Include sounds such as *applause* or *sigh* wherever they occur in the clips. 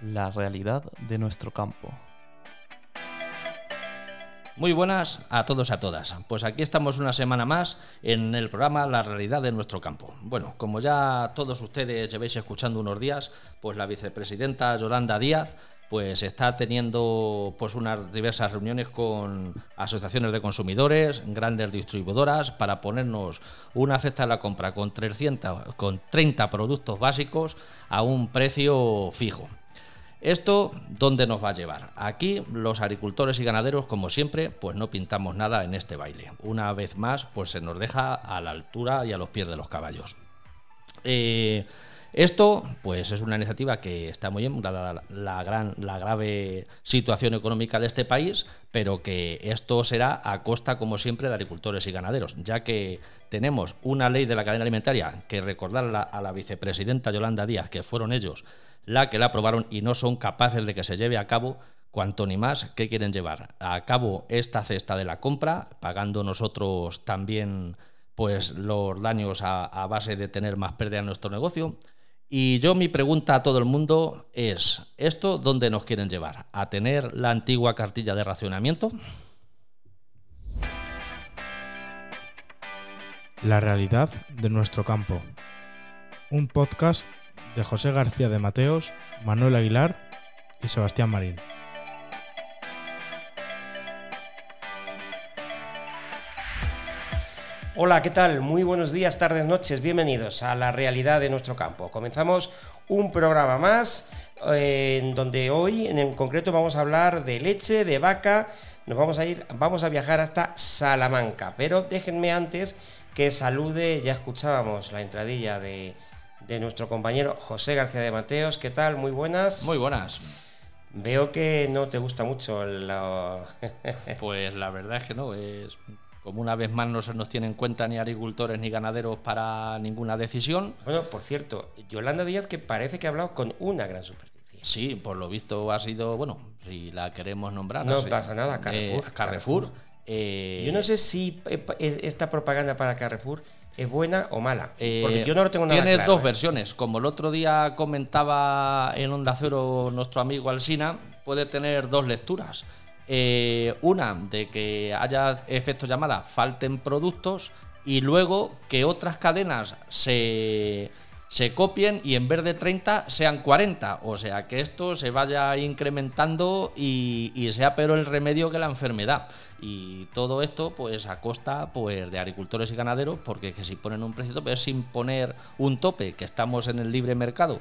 la realidad de nuestro campo. Muy buenas a todos y a todas. Pues aquí estamos una semana más en el programa La realidad de nuestro campo. Bueno, como ya todos ustedes llevéis escuchando unos días, pues la vicepresidenta Yolanda Díaz pues está teniendo pues unas diversas reuniones con asociaciones de consumidores, grandes distribuidoras para ponernos una cesta de la compra con 300 con 30 productos básicos a un precio fijo. ¿Esto dónde nos va a llevar? Aquí los agricultores y ganaderos, como siempre, pues no pintamos nada en este baile. Una vez más, pues se nos deja a la altura y a los pies de los caballos. Eh, esto, pues, es una iniciativa que está muy bien, la, gran, la grave situación económica de este país, pero que esto será a costa, como siempre, de agricultores y ganaderos, ya que tenemos una ley de la cadena alimentaria que recordar a la vicepresidenta Yolanda Díaz, que fueron ellos la que la aprobaron y no son capaces de que se lleve a cabo cuanto ni más que quieren llevar a cabo esta cesta de la compra, pagando nosotros también pues los daños a, a base de tener más pérdida en nuestro negocio. Y yo mi pregunta a todo el mundo es, ¿esto dónde nos quieren llevar? ¿A tener la antigua cartilla de racionamiento? La realidad de nuestro campo. Un podcast de José García de Mateos, Manuel Aguilar y Sebastián Marín. Hola, ¿qué tal? Muy buenos días, tardes, noches, bienvenidos a la realidad de nuestro campo. Comenzamos un programa más eh, en donde hoy en concreto vamos a hablar de leche, de vaca, nos vamos a ir, vamos a viajar hasta Salamanca, pero déjenme antes que salude, ya escuchábamos la entradilla de de nuestro compañero José García de Mateos. ¿Qué tal? Muy buenas. Muy buenas. Veo que no te gusta mucho la... *laughs* pues la verdad es que no, es como una vez más no se nos tiene en cuenta ni agricultores ni ganaderos para ninguna decisión. Bueno, por cierto, Yolanda Díaz que parece que ha hablado con una gran superficie. Sí, por lo visto ha sido, bueno, si la queremos nombrar. No, pasa nada, Carrefour. Eh, Carrefour. Eh, Yo no sé si eh, esta propaganda para Carrefour ¿Es buena o mala? Porque yo no lo tengo nada Tienes dos ¿eh? versiones. Como el otro día comentaba en Onda Cero nuestro amigo Alsina, puede tener dos lecturas. Eh, una de que haya efecto llamada, falten productos, y luego que otras cadenas se, se copien y en vez de 30 sean 40. O sea, que esto se vaya incrementando y, sea pero el remedio que la enfermedad. Y todo esto, pues a costa pues, de agricultores y ganaderos, porque que si ponen un precio tope es sin poner un tope, que estamos en el libre mercado.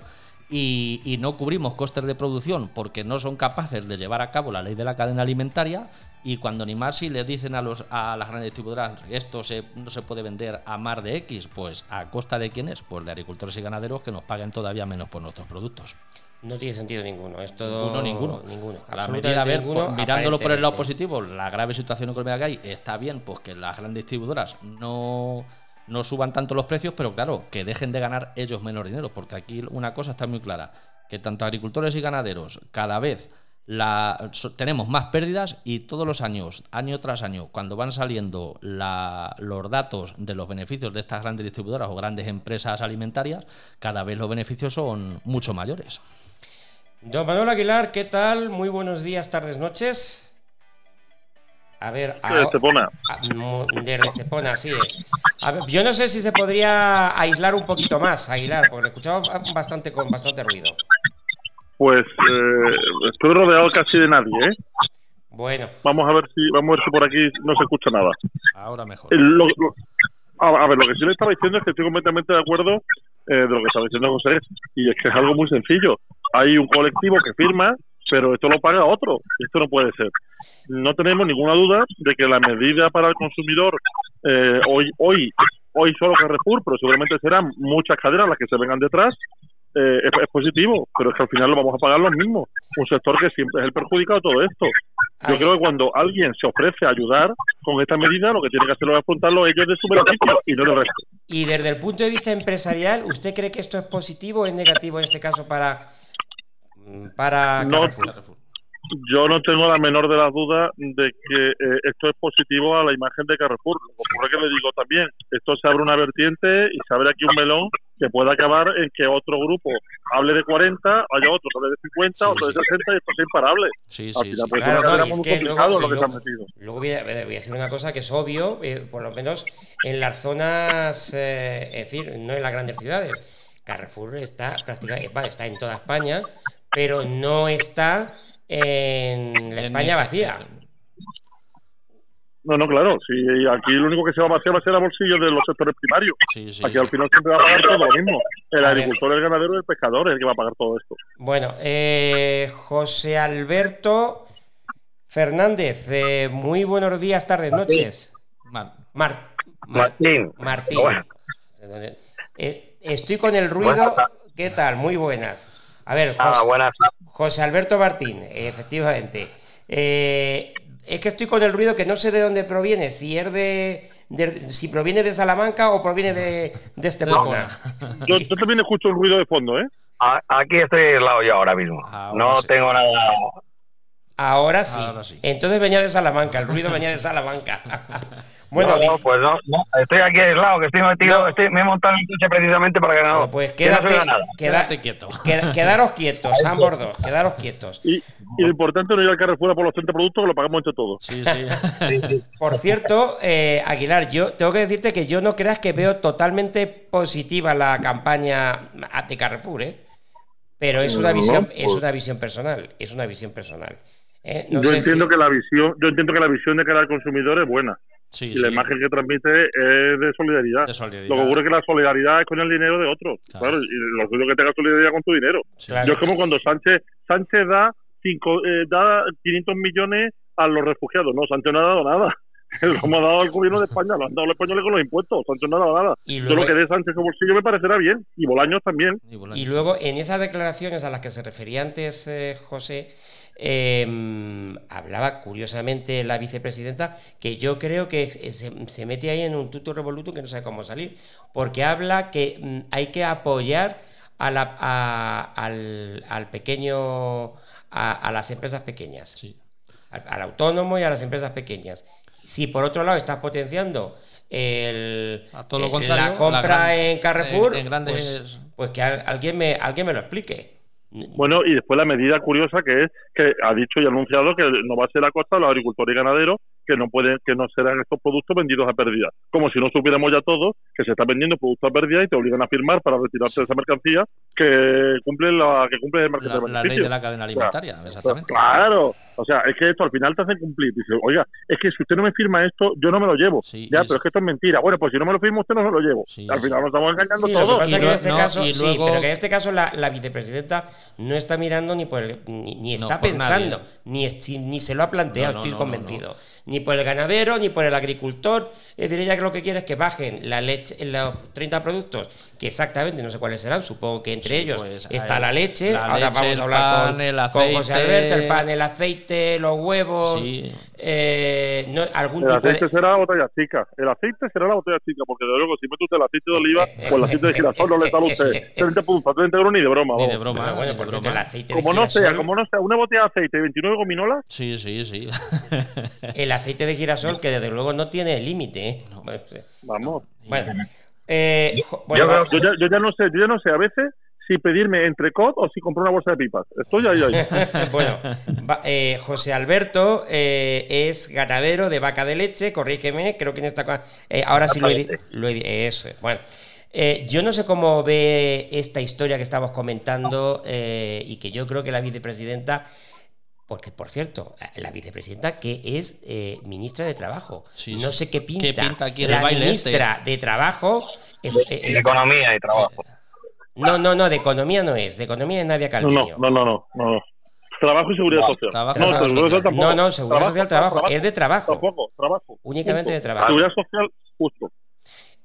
Y, no cubrimos costes de producción porque no son capaces de llevar a cabo la ley de la cadena alimentaria y cuando ni más si les dicen a, los, a las grandes distribuidoras esto se, no se puede vender a más de X, pues a costa de quiénes, pues de agricultores y ganaderos que nos paguen todavía menos por nuestros productos. No tiene sentido ninguno. Es todo. Ninguno, ninguno. A la medida, a ver, pues, mirándolo por el lado positivo, la grave situación económica que hay está bien, pues que las grandes distribuidoras no, no suban tanto los precios, pero claro, que dejen de ganar ellos menos dinero, porque aquí una cosa está muy clara: que tanto agricultores y ganaderos cada vez la, tenemos más pérdidas y todos los años, año tras año, cuando van saliendo los datos de los beneficios de estas grandes distribuidoras o grandes empresas alimentarias, cada vez los beneficios son mucho mayores. Don Manuel Aguilar, ¿qué tal? Muy buenos días, tardes, noches. A ver, de Estepona. Desde Estepona, así es. yo no sé si se podría aislar un poquito más, Aguilar, porque escuchaba bastante con bastante ruido. Pues eh, estoy rodeado casi de nadie, ¿eh? Bueno. Vamos a ver si vamos a ver si por aquí no se escucha nada. Ahora mejor. a, ver, lo que sí le estaba diciendo es que estoy completamente de acuerdo eh, de lo que estaba diciendo José, y es que es algo muy sencillo hay un colectivo que firma, pero esto lo paga otro. Esto no puede ser. No tenemos ninguna duda de que la medida para el consumidor eh, hoy, hoy, hoy solo Carrefour, pero seguramente serán muchas cadenas las que se vengan detrás. Eh, es, positivo, pero es que al final lo vamos a pagar los mismos. Un sector que siempre es el perjudicado de todo esto. Yo creo que cuando alguien se ofrece a ayudar con esta medida, lo que tiene que hacer es afrontarlo ellos de su beneficio y no el resto. Y desde el punto de vista empresarial, ¿usted cree que esto es positivo o es negativo en este caso para para Yo no tengo la menor de las dudas de que eh, esto es positivo a la imagen de Carrefour. Lo que le digo también, esto se abre una vertiente y se abre aquí un melón que puede acabar en que otro grupo hable de 40, haya otro que hable de 50, Sí, otro de sí. 60 y esto es imparable. Sí, sí, final, sí. pues, Claro, es no, que luego, lo que voy, a, voy a decir una cosa que es obvio, eh, por lo menos en las zonas, eh, es decir, no en las grandes ciudades. Carrefour está prácticamente, está en toda España, pero no está en la España vacía. No, no, claro. Sí, aquí lo único que se va a vaciar va a ser a bolsillos de los sectores primarios. Sí, sí, aquí sí. al final siempre va a pagar todo lo mismo. El A ver. agricultor, el ganadero y el pescador es el que va a pagar todo esto. Bueno, eh, José Alberto Fernández, eh, muy buenos días, tardes, noches. Mar- Mar- Mar- Martín. Martín. Bueno. Eh, estoy con el ruido. ¿Qué tal? Muy buenas. A ver, Ah, José, buenas. José Alberto Martín, efectivamente. Eh, es que estoy con el ruido que no sé de dónde proviene, si es de, de- si proviene de Salamanca o proviene de, de Estepona. Yo, yo también escucho un ruido de fondo, ¿eh? A- Aquí estoy aislado yo ahora mismo. Ahora no sí. tengo nada. Ahora sí. Ahora sí. Entonces venía de Salamanca, el ruido venía de Salamanca. *laughs* bueno, no, pues no, no, Estoy aquí aislado, que estoy metido. No. Estoy, me he montado en el coche precisamente para que no. bueno, pues que quédate, oiga nada. Quédate quieto. queda- quedaros quietos, ambos dos, quedaros quietos. Y, y lo importante es no ir al Carrefour por los 30 productos que lo pagamos entre todos. *laughs* Sí, sí. Por cierto, eh, Aguilar, yo tengo que decirte que yo no creas que veo totalmente positiva la campaña de Carrefour, ¿eh? Pero es una visión, es pues- una visión personal, es una visión personal. ¿Eh? No yo sé entiendo si- que la visión, yo entiendo que la visión de cara al consumidor es buena Sí, y la imagen que transmite es de solidaridad. De solidaridad. Lo que ocurre es que la solidaridad es con el dinero de otros. Claro. Claro, y lo suyo que tenga solidaridad con tu dinero. Sí. Claro. Yo es como cuando Sánchez Sánchez da cinco, eh, da 500 millones a los refugiados. No, Sánchez no ha dado nada. *laughs* Lo hemos dado al gobierno de España, lo han dado los españoles con los impuestos. Sánchez no ha dado nada. Y Yo luego- lo que dé Sánchez en su bolsillo me parecerá bien. Y Bolaños también. Y Bolaños. Y luego, en esas declaraciones a las que se refería antes eh, José, eh, hablaba curiosamente la vicepresidenta que yo creo que se, se mete ahí en un tuto revoluto que no sabe cómo salir, porque habla que mm, hay que apoyar a la- a- al, al pequeño, a, a las empresas pequeñas, Sí. al, al autónomo y a las empresas pequeñas. Si por otro lado estás potenciando el, A todo lo contrario, la compra la gran- en Carrefour, en- en grandes- pues, pues que al- alguien me, alguien me lo explique. Bueno, y después la medida curiosa que es que ha dicho y anunciado que no va a ser a costa de los agricultores y ganaderos que no pueden, que no serán estos productos vendidos a pérdida. Como si no supiéramos ya todos que se están vendiendo productos a pérdida y te obligan a firmar para retirarte de esa mercancía que cumple la que cumple el margen La, de la ley de la cadena alimentaria, exactamente. Claro, o sea, es que esto al final te hace cumplir. Dice, oiga, es que si usted no me firma esto, yo no me lo llevo. Sí, ya, pero es que esto es mentira. Bueno, pues si no me lo firma usted, no se lo llevo. Sí, al sí. final nos estamos engañando Sí, lo que todos. pasa Y en luego- este no, caso, y sí, pero que en este caso la, la vicepresidenta no está mirando ni por el, ni, ni está pensando, nadie. ni, ni se lo ha planteado, No, no, estoy no, convencido. Ni por el ganadero, ni por el agricultor. Es decir, ella que lo que quiere es que bajen la leche, los 30 productos, que exactamente no sé cuáles serán, supongo que entre Sí, ellos pues, está eh, la leche. la Ahora leche, vamos a hablar pan, con, el con José aceite. Alberto, el pan, el aceite, los huevos, Sí. Eh, no, algún El tipo aceite de... será la botella chica. El aceite será la botella chica, porque de luego, si mete usted el aceite de oliva o el aceite de girasol, no le sale a usted 30 puntos, 30 euros ni de broma. Ni de broma. Bueno, de por cierto, broma. el aceite de Como no sea, como no sea, una botella de aceite y 29 gominolas, Sí, sí, sí. *laughs* *laughs* El aceite de girasol, que desde luego no tiene límite. ¿eh? Vamos. Bueno, eh, bueno, Yo Yo ya, yo ya no sé, yo ya no sé a veces si pedirme entrecot o si comprar una bolsa de pipas. Estoy ahí, ahí. *laughs* bueno, va- eh, José Alberto eh, es ganadero de vaca de leche, corrígeme, creo que en esta... eh, ahora sí lo he, lo he Eso es, bueno. Eh, yo no sé cómo ve esta historia que estamos comentando eh, y que yo creo que la vicepresidenta, porque por cierto, la vicepresidenta que es eh, ministra de Trabajo, Sí, no sé qué pinta, ¿Qué pinta aquí en la el baile este? ministra de Trabajo... eh, eh, de economía y trabajo. No, no, no, de economía no es, de economía es Nadia No, Calviño. no, no, no, no, no. Trabajo y seguridad No, social. trabajo, no, trabajo seguridad social. tampoco. No, no, seguridad social, trabajo, es de trabajo. Tampoco, trabajo. Únicamente de trabajo. Seguridad social, justo.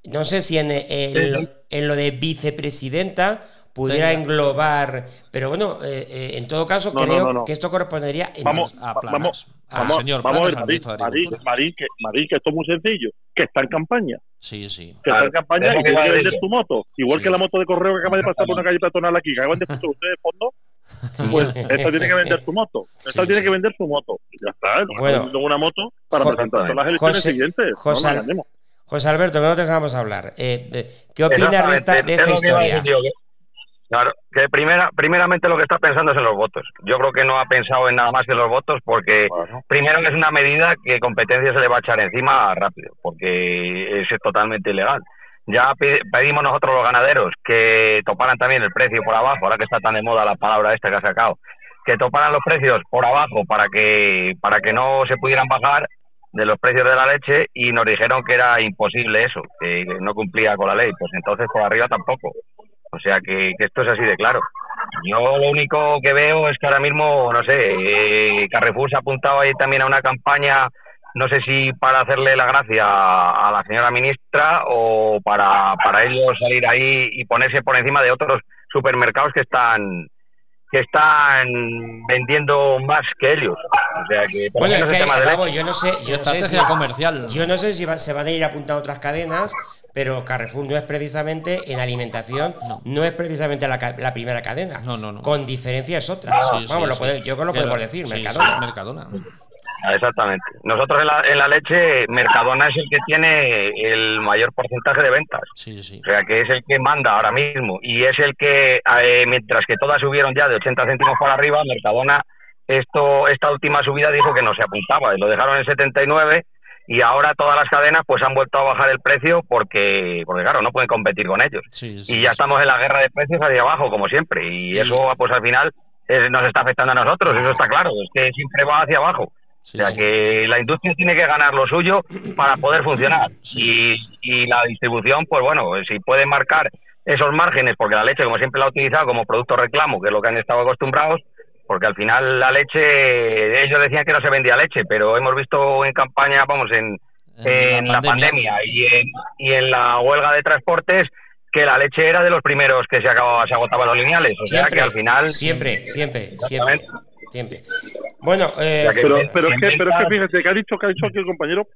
No sé si en, en- en lo de vicepresidenta pudiera Venga. englobar, pero bueno, eh, eh, en todo caso No, creo no, no. que esto correspondería en Vamos, a va- Planas. vamos, Al vamos, señor vamos a ver, Marín, que, Marín, que esto es muy sencillo, que está en campaña, Sí, sí. que Claro, está en campaña lo y que tiene iba que a vender su moto, igual Sí. que la moto de correo que acaba de pasar por una calle peatonal aquí, que acaba de escuchar usted de fondo, pues esta tiene que vender su *laughs* moto, esta Sí, tiene sí. que vender su moto, ya está, no Bueno. una moto para a las elecciones José- siguientes, José. José Alberto, que no te dejamos hablar. Eh, eh, ¿Qué opinas de esta, de esta historia? Claro, que primera, primeramente lo que está pensando es en los votos. Yo creo que no ha pensado en nada más que los votos porque primero que es una medida que competencia se le va a echar encima rápido, porque es totalmente ilegal. Ya pe- pedimos nosotros los ganaderos que toparan también el precio por abajo, ahora que está tan de moda la palabra esta que ha sacado, que toparan los precios por abajo para que para que no se pudieran bajar de los precios de la leche y nos dijeron que era imposible eso, que no cumplía con la ley, pues entonces por arriba tampoco. O sea que, que esto es así de claro. Yo lo único que veo es que ahora mismo, no sé, eh, Carrefour se ha apuntado ahí también a una campaña, no sé si para hacerle la gracia a la señora ministra o para, para ellos salir ahí y ponerse por encima de otros supermercados que están que están vendiendo más que ellos. O sea que Bueno, es que, tema de yo no sé, yo no sé si, comercial. yo no sé si va- se van a ir apuntando otras cadenas, pero Carrefour no es precisamente en alimentación, no, es precisamente la, ca- la primera cadena. No, no, no. Con diferencia es otra. Sí, vamos, sí, lo sí. puede- yo creo que lo podemos decir, sí, Mercadona. sí, Mercadona. Ah, Exactamente. Nosotros en la, en la leche, Mercadona es el que tiene el mayor porcentaje de ventas. Sí, sí. O sea, que es el que manda ahora mismo. Y es el que, eh, mientras que todas subieron ya de 80 céntimos para arriba, Mercadona, esto esta última subida dijo que no se apuntaba. Lo dejaron en 79 y ahora todas las cadenas pues han vuelto a bajar el precio porque, porque claro, no pueden competir con ellos. Sí, sí, y ya sí. estamos en la guerra de precios hacia abajo, como siempre. Y eso, pues al final, eh, nos está afectando a nosotros. Eso está claro. Es que siempre va hacia abajo. O sea que la industria tiene que ganar lo suyo para poder funcionar. Y, y la distribución, pues bueno, si puede marcar esos márgenes, porque la leche, como siempre la ha utilizado como producto reclamo, que es lo que han estado acostumbrados, porque al final la leche, ellos decían que no se vendía leche, pero hemos visto en campaña, vamos, en, En en la la pandemia. y en, y en la huelga de transportes que la leche era de los primeros que se acababa, se agotaban los lineales. O sea que al final siempre, siempre, siempre, siempre. Bueno, eh, Pero, pero, es que pero es que fíjate, que ha dicho, que ha dicho aquí el compañero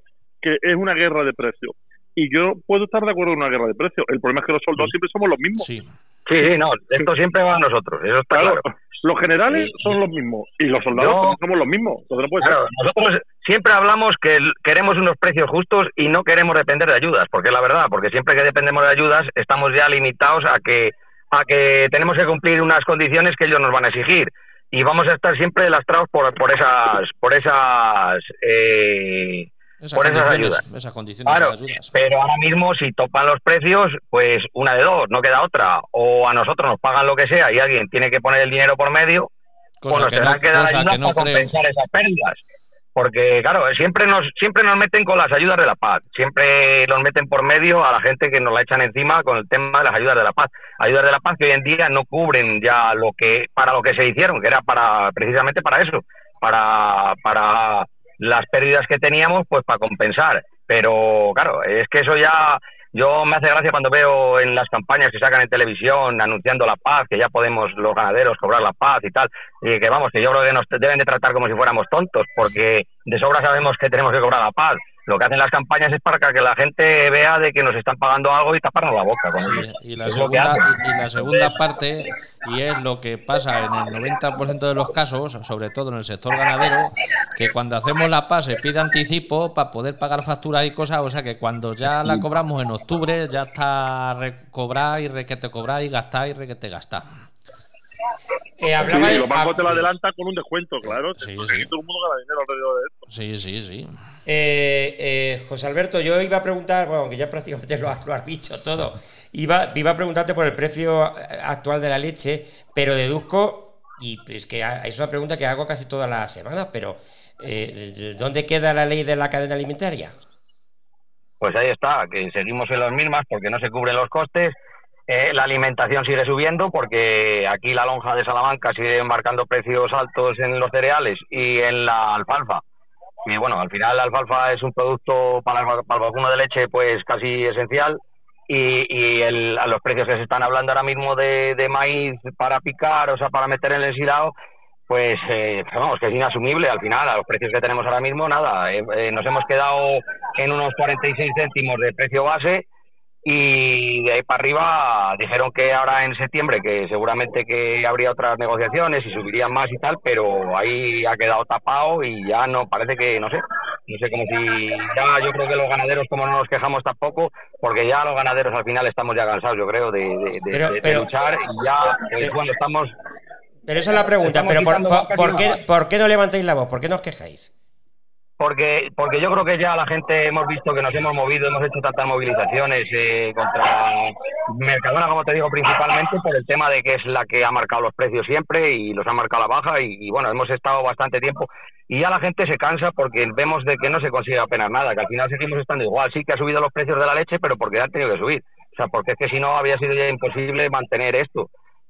que es una guerra de precios. Y yo puedo estar de acuerdo en una guerra de precios. El problema es que los soldados siempre somos los mismos. Sí. Sí, sí, no, esto siempre va a nosotros, eso está Claro, claro. Los generales son los mismos. Y los soldados somos los mismos. Entonces no puede ser. Nosotros siempre hablamos que queremos unos precios justos y no queremos depender de ayudas, porque es la verdad, porque siempre que dependemos de ayudas estamos ya limitados a que a que tenemos que cumplir unas condiciones que ellos nos van a exigir y vamos a estar siempre lastrados por por esas por esas eh, Esas por esas ayudas. esas condiciones Claro, ayudas. pero ahora mismo si topan los precios, pues una de dos, no queda otra. O a nosotros nos pagan lo que sea y alguien tiene que poner el dinero por medio, o Cosa nos que tendrán no, que dar ayudas que no para creo. compensar esas pérdidas. Porque, claro, siempre nos siempre nos meten con las ayudas de la paz. Siempre nos meten por medio a la gente que nos la echan encima con el tema de las ayudas de la paz. Ayudas de la paz que hoy en día no cubren ya lo que para lo que se hicieron, que era para precisamente para eso, para para las pérdidas que teníamos, pues para compensar. Pero, claro, es que eso ya yo me hace gracia cuando veo en las campañas que sacan en televisión anunciando la paz, que ya podemos los ganaderos cobrar la paz y tal, y que vamos, que yo creo que nos deben de tratar como si fuéramos tontos, porque de sobra sabemos que tenemos que cobrar la paz. Lo que hacen las campañas es para que la gente vea de que nos están pagando algo y taparnos la boca. Con Sí, ello. y, la segunda, y, y la segunda parte, y es lo que pasa en el 90% de los casos, sobre todo en el sector ganadero, que cuando hacemos la PAS se pide anticipo para poder pagar facturas y cosas, o sea que cuando ya la cobramos en octubre ya está recobrar y requete cobrar y gastar y requete gastar. eh, hablaba Sí, de- los bancos te lo adelantan con un descuento, claro. Sí, todo el mundo gana dinero alrededor de esto. Sí, sí, sí. Eh, eh, José Alberto, yo iba a preguntar, bueno, que ya prácticamente lo, has- lo has dicho todo, iba, iba a preguntarte por el precio actual de la leche, pero deduzco, y es que es una pregunta que hago casi todas las semanas, pero eh, ¿dónde queda la ley de la cadena alimentaria? Pues ahí está, que seguimos en las mismas porque no se cubren los costes. Eh, la alimentación sigue subiendo porque aquí la lonja de Salamanca sigue marcando precios altos en los cereales y en la alfalfa. Y bueno, al final la alfalfa es un producto para, el- vacuno de leche pues casi esencial. Y, y el- a los precios que se están hablando ahora mismo de, de maíz para picar, o sea, para meter en el ensilado, pues eh, vamos, que es inasumible. Al final, a los precios que tenemos ahora mismo, nada, eh, eh, nos hemos quedado en unos 46 céntimos de precio base y de ahí para arriba dijeron que ahora en septiembre que seguramente que habría otras negociaciones y subirían más y tal, pero ahí ha quedado tapado y ya no parece que, no sé, No sé, como si ya yo creo que los ganaderos, como no nos quejamos tampoco, porque ya los ganaderos al final estamos ya cansados, yo creo, de, de, de- Pero- de pero- luchar y ya, eh, pero- bueno, estamos Pero esa es la pregunta. Pero por, por- ¿por qué. ¿por qué no levantáis la voz? ¿Por qué no os quejáis? Porque, porque yo creo que ya la gente hemos visto que nos hemos movido, hemos hecho tantas movilizaciones eh, contra Mercadona, como te digo, principalmente por el tema de que es la que ha marcado los precios siempre y los ha marcado la baja y, y bueno, hemos estado bastante tiempo y ya la gente se cansa porque vemos de que no se consigue apenas nada, que al final seguimos estando igual. Sí que ha subido los precios de la leche, pero porque han tenido que subir. O sea, porque es que si no había sido ya imposible mantener esto.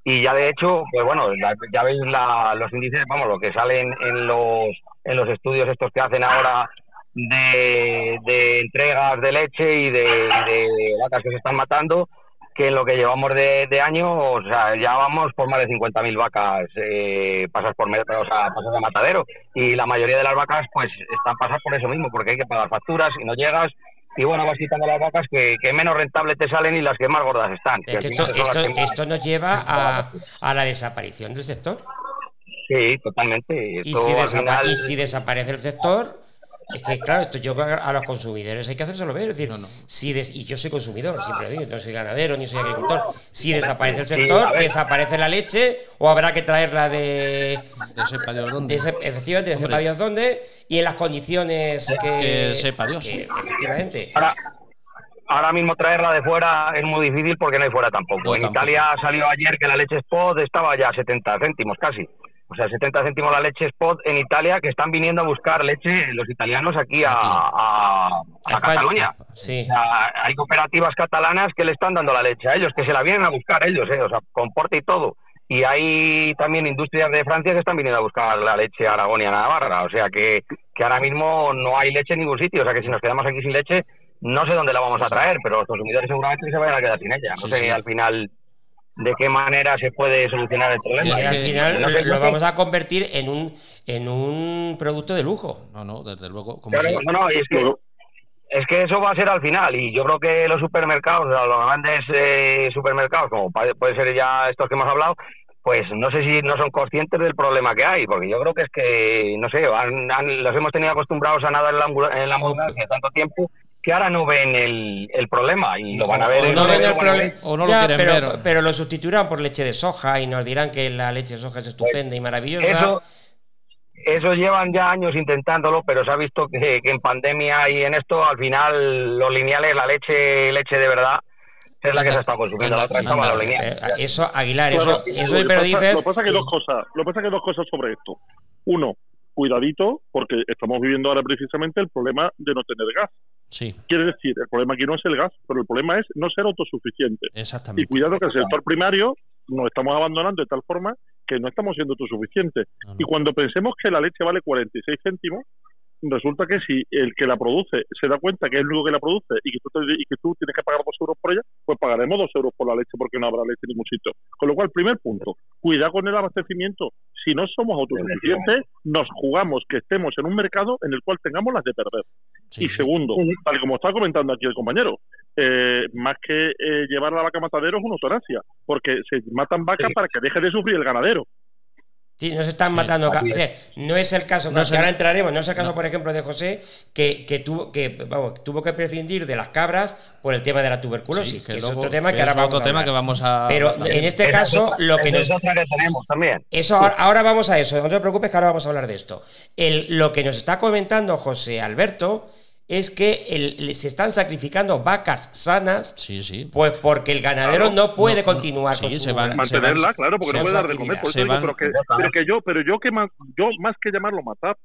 Y ya de hecho, pues bueno, ya veis la- los índices, vamos, lo que salen en los, en los estudios estos que hacen ahora de, de entregas de leche y de, vacas que se están matando, que en lo que llevamos de, de año, o sea, ya vamos por más de 50.000 vacas eh, pasas por o sea, pasas de matadero. Y la mayoría de las vacas, pues, están pasadas por eso mismo, porque hay que pagar facturas y no llegas. Y bueno, vas quitando las vacas que, que menos rentable te salen y las que más gordas están. Es que al esto, que nos lleva *laughs* a, a la desaparición del sector. Sí, totalmente. Si, final- y si desaparece el sector, es que claro, esto yo creo que a los consumidores hay que hacérselo ver. Es decir, No, no. Si des- y yo soy consumidor, siempre lo digo, no soy ganadero ni soy agricultor. Si desaparece el sector, desaparece la leche o habrá que traerla de. De sepa Dios dónde. de ese- efectivamente, de sepa Dios dónde y en las condiciones que. Que sepa Dios. que, efectivamente. Ahora, ahora mismo traerla de fuera es muy difícil porque no hay fuera tampoco. No, en tampoco. Italia salió ayer que la leche spot estaba ya a 70 céntimos casi. O sea, 70 céntimos la leche spot en Italia que están viniendo a buscar leche los italianos aquí a, Aquí. a, a España. Cataluña. Sí. O sea, hay cooperativas catalanas que le están dando la leche a ellos, que se la vienen a buscar ellos, ¿eh? o sea, con porte y todo. Y hay también industrias de Francia que están viniendo a buscar la leche a Aragón y a Navarra. O sea, que, que ahora mismo no hay leche en ningún sitio. O sea, que si nos quedamos aquí sin leche, no sé dónde la vamos a traer, pero los consumidores seguramente se vayan a quedar sin ella. No Sí, sé sí. al final de qué manera se puede solucionar el problema. Y al final no sé, lo vamos a convertir en un, en un producto de lujo. No, no, desde luego. Como Claro, no, no, y es que, es que eso va a ser al final. Y yo creo que los supermercados, los grandes eh, supermercados, como puede ser ya estos que hemos hablado, pues no sé si no son conscientes del problema que hay, porque yo creo que es que, no sé, han- han- los hemos tenido acostumbrados a nadar en la, ambula- en la ambulancia tanto tiempo que ahora no ven el, el problema y lo van a ver. O en no ven el problema. o no lo Ya, quieren pero, ver. pero lo sustituirán por leche de soja y nos dirán que la leche de soja es estupenda y maravillosa. Eso, eso llevan ya años intentándolo, pero se ha visto que, que en pandemia y en esto, al final, los lineales, la leche, leche de verdad, es la que se está consumiendo. La otra estaba Anda, los lineales. Eh, eso, Aguilar, Claro, eso, eso lo que pero pasa- dices. Lo que pasa que dos cosas, lo pasa que dos cosas sobre esto. Uno, cuidadito, porque estamos viviendo ahora precisamente el problema de no tener gas. Sí, Quiere decir, el problema aquí no es el gas, pero el problema es no ser autosuficiente. Y exactamente. cuidado que el sector primario nos estamos abandonando de tal forma que no estamos siendo autosuficientes. No, no. Y cuando pensemos que la leche vale 46 céntimos, resulta que si el que la produce se da cuenta que es el único que la produce y que tú, te- y que tú tienes que pagar dos euros por ella, pues pagaremos dos euros por la leche porque no habrá leche en ningún sitio. Con lo cual, primer punto, cuidado con el abastecimiento. Si no somos autosuficientes, nos jugamos que estemos en un mercado en el cual tengamos las de perder. Sí, y sí. segundo, tal y como está comentando aquí el compañero, eh, más que eh, llevar a la vaca matadero es una eutanasia, porque se matan vacas Sí. para que deje de sufrir el ganadero. Sí, no se están Sí, matando. eh, No es el caso, No que ahora entraremos, no es el caso, No. por ejemplo, de José, que, que, tuvo, que vamos, tuvo que prescindir de las cabras por el tema de la tuberculosis, Sí, que, es luego- otro tema que, que ahora vamos otro a tema que vamos a Pero hablar en este caso, lo que nos, es otra que tenemos también. Eso ahora, ahora vamos a eso, no te preocupes que ahora vamos a hablar de esto. El, lo que nos está comentando José Alberto es que el- se están sacrificando vacas sanas, Sí, sí. pues porque el ganadero no puede no, continuar sí, con se su van- mantenerla, van- claro, porque se no puede van dar de comer. Por se eso digo, van- pero, que, pero que yo, pero yo que yo más que llamarlo matar,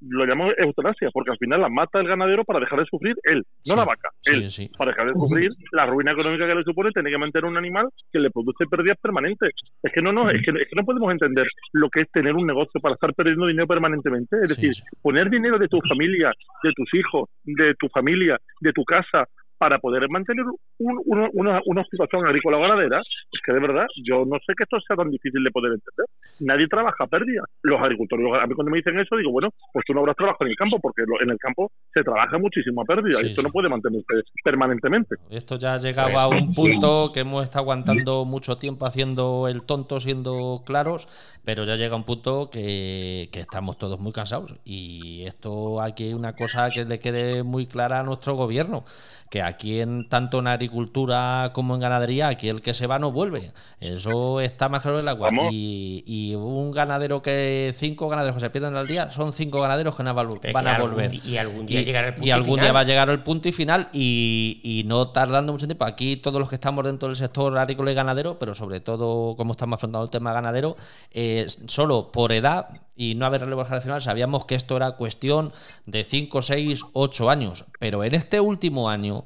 lo llamo eutanasia, porque al final la mata el ganadero para dejar de sufrir él, no Sí, la vaca, él, sí. para dejar de sufrir la ruina económica que le supone tener que mantener un animal que le produce pérdidas permanentes. Es que no, no, es que, es que no podemos entender lo que es tener un negocio para estar perdiendo dinero permanentemente. Es decir, poner dinero de tu familia, de tus hijos, de tu familia, de tu casa, para poder mantener una, una, situación agrícola ganadera, es que de verdad yo no sé que esto sea tan difícil de poder entender. Nadie trabaja a pérdida. Los agricultores, a mí cuando me dicen eso, digo, bueno, pues tú no habrás trabajado en el campo, porque en el campo se trabaja muchísimo a pérdida y esto no puede mantenerse permanentemente. Esto ya ha llegado a un punto que hemos estado aguantando mucho tiempo haciendo el tonto, siendo claros, pero ya llega un punto que, que estamos todos muy cansados. Y esto aquí hay una cosa que le quede muy clara a nuestro gobierno que aquí en tanto en agricultura como en ganadería, aquí el que se va no vuelve. Eso está más claro en el agua. Y, un ganadero que cinco ganaderos que se pierden al día son cinco ganaderos que no van a volver. y algún día llegará el punto y algún día va a llegar el punto y final y, no tardando mucho tiempo. Aquí todos los que estamos dentro del sector agrícola y ganadero, pero sobre todo como estamos afrontando el tema ganadero, eh, solo por edad y no haber relevo generacional sabíamos que esto era cuestión de 5, 6, 8 años. Pero en este último año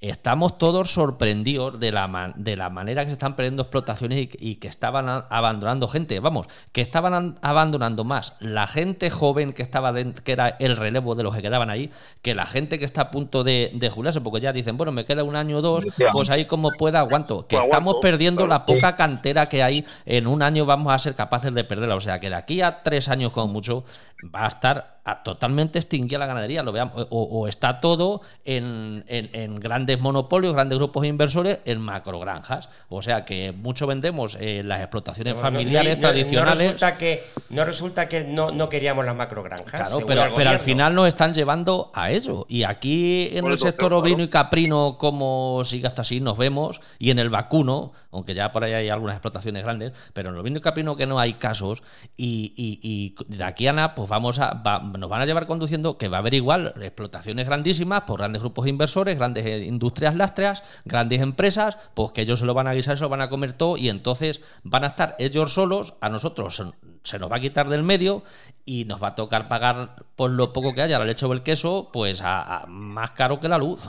estamos todos sorprendidos de la, de la manera que se están perdiendo explotaciones y, que estaban abandonando gente. Vamos, que estaban abandonando más la gente joven que estaba que era el relevo de los que quedaban ahí, que la gente que está a punto de, de jubilarse, porque ya dicen, bueno, me queda un año o dos, pues ahí como pueda aguanto. Que estamos perdiendo la poca cantera que hay, en un año vamos a ser capaces de perderla. O sea, que de aquí a tres años como mucho va a estar a totalmente extinguida la ganadería, lo veamos, o, está todo en, en, grandes monopolios, grandes grupos inversores, en macrogranjas. O sea que mucho vendemos eh, las explotaciones familiares tradicionales. No resulta que no, resulta que no, no queríamos las macrogranjas. Claro, pero, pero al final nos están llevando a ello. Y aquí en el sector ovino y caprino, como sigue hasta así, nos vemos, y en el vacuno, aunque ya por ahí hay algunas explotaciones grandes, pero en el ovino y caprino que no hay casos, y, y, de aquí a nada, pues vamos a nos van a llevar conduciendo que va a haber igual explotaciones grandísimas por grandes grupos inversores, grandes eh, industrias lácteas, grandes empresas, pues que ellos se lo van a guisar, se lo van a comer todo y entonces van a estar ellos solos, a nosotros se nos va a quitar del medio y nos va a tocar pagar por lo poco que haya la leche o el queso, pues a, más caro que la luz.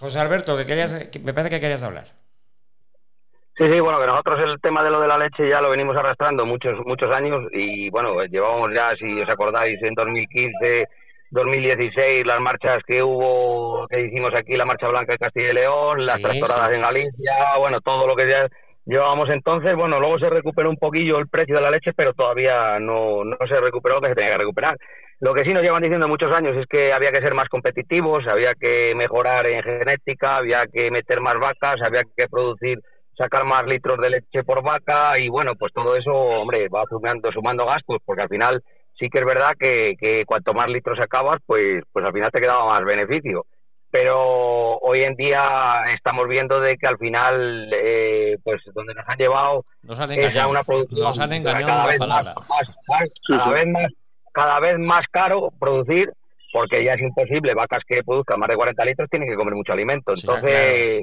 José Alberto, que querías, me parece que querías hablar. Sí, sí, bueno, que nosotros el tema de lo de la leche ya lo venimos arrastrando muchos muchos años y bueno, llevamos ya, si os acordáis, en 2015, 2016, las marchas que hubo, que hicimos aquí, la Marcha Blanca de Castilla y León, las tractoradas en Galicia, bueno, todo lo que ya llevábamos entonces, bueno, luego se recuperó un poquillo el precio de la leche, pero todavía no, no se recuperó lo que se tenía que recuperar. Lo que sí nos llevan diciendo muchos años es que había que ser más competitivos, había que mejorar en genética, había que meter más vacas, había que producir sacar más litros de leche por vaca y bueno, pues todo eso, hombre, va sumando, sumando gastos, porque al final sí que es verdad que, que cuanto más litros sacabas, pues, pues al final te quedaba más beneficio. Pero hoy en día estamos viendo de que al final, eh, pues donde nos han llevado nos han es ya una producción nos han engañado cada, vez más, cada vez más, cada vez más caro producir porque ya es imposible, vacas que produzcan más de 40 litros tienen que comer mucho alimento. Entonces, eh,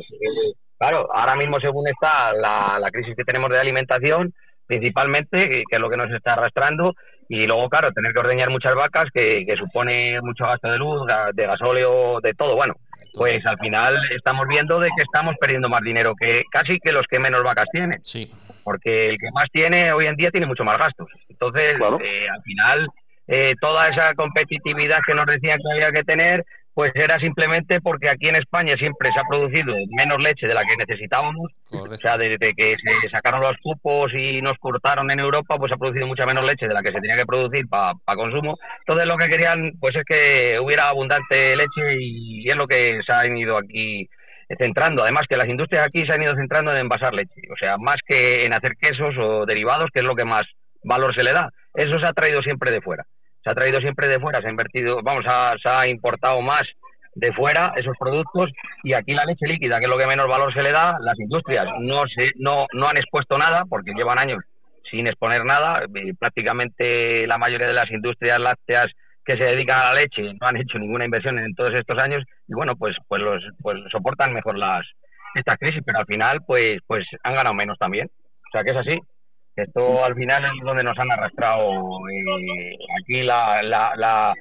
Claro, ahora mismo según está la, la crisis que tenemos de alimentación, principalmente, que es lo que nos está arrastrando, y luego, claro, tener que ordeñar muchas vacas, que, que supone mucho gasto de luz, de gasóleo, de todo. Bueno, pues al final estamos viendo de que estamos perdiendo más dinero que casi que los que menos vacas tienen. Sí. Porque el que más tiene hoy en día tiene mucho más gastos. Entonces, eh, al final, eh, toda esa competitividad que nos decían que había que tener, pues era simplemente porque aquí en España siempre se ha producido menos leche de la que necesitábamos. O sea, desde que se sacaron los cupos y nos cortaron en Europa, pues se ha producido mucha menos leche de la que se tenía que producir para consumo. Entonces lo que querían pues es que hubiera abundante leche y, es lo que se ha ido aquí centrando. Además que las industrias aquí se han ido centrando en envasar leche. O sea, más que en hacer quesos o derivados, que es lo que más valor se le da. Eso se ha traído siempre de fuera se ha traído siempre de fuera, se ha invertido, vamos, se ha importado más de fuera esos productos y aquí la leche líquida, que es lo que menos valor se le da, las industrias no se, no, no han expuesto nada porque llevan años sin exponer nada, prácticamente la mayoría de las industrias lácteas que se dedican a la leche no han hecho ninguna inversión en todos estos años y bueno, pues pues los pues soportan mejor las esta crisis, pero al final pues pues han ganado menos también. O sea que es así. Esto al final es donde nos han arrastrado eh, aquí la, la, la,